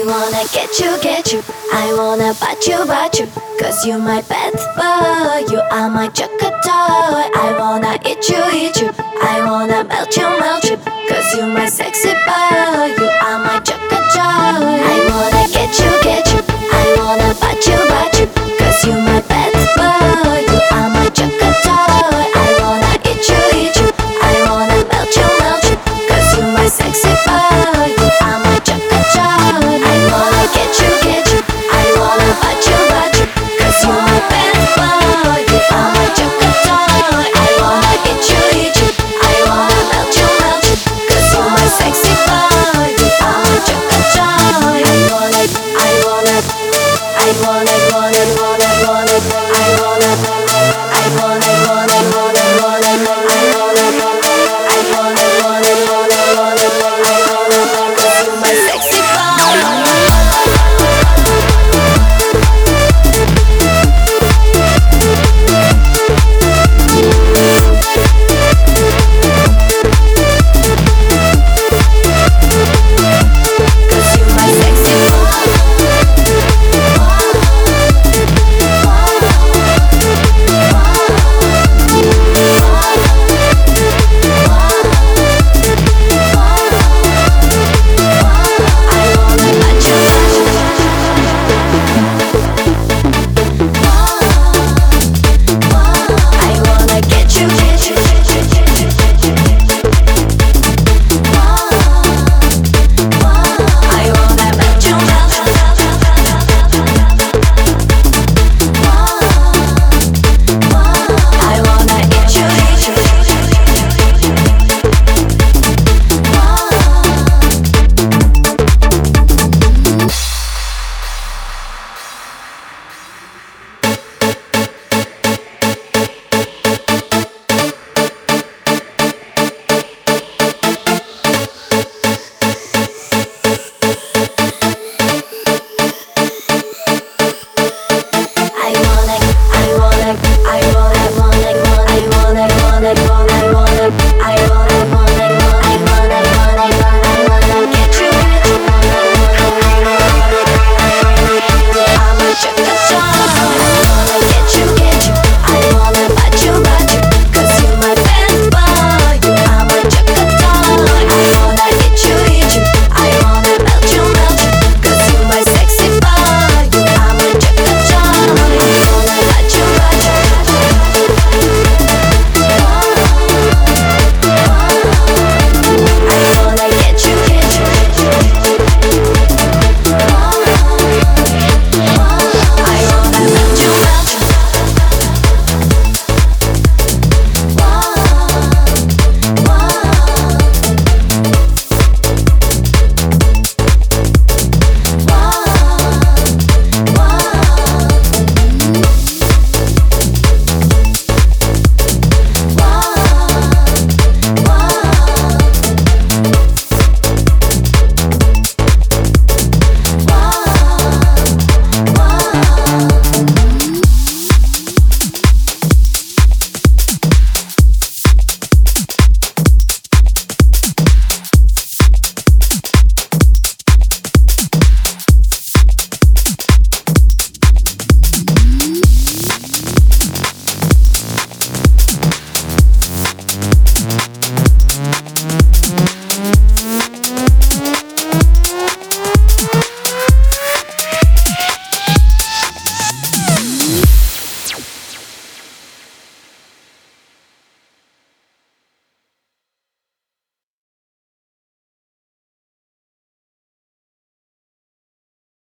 I wanna get you, get you. I wanna bite you, bite you. Cause you my pet boy, you are my chocolate toy. I wanna eat you, eat you. I wanna melt you, melt you. Cause you my sexy boy, you are my chocolate toy.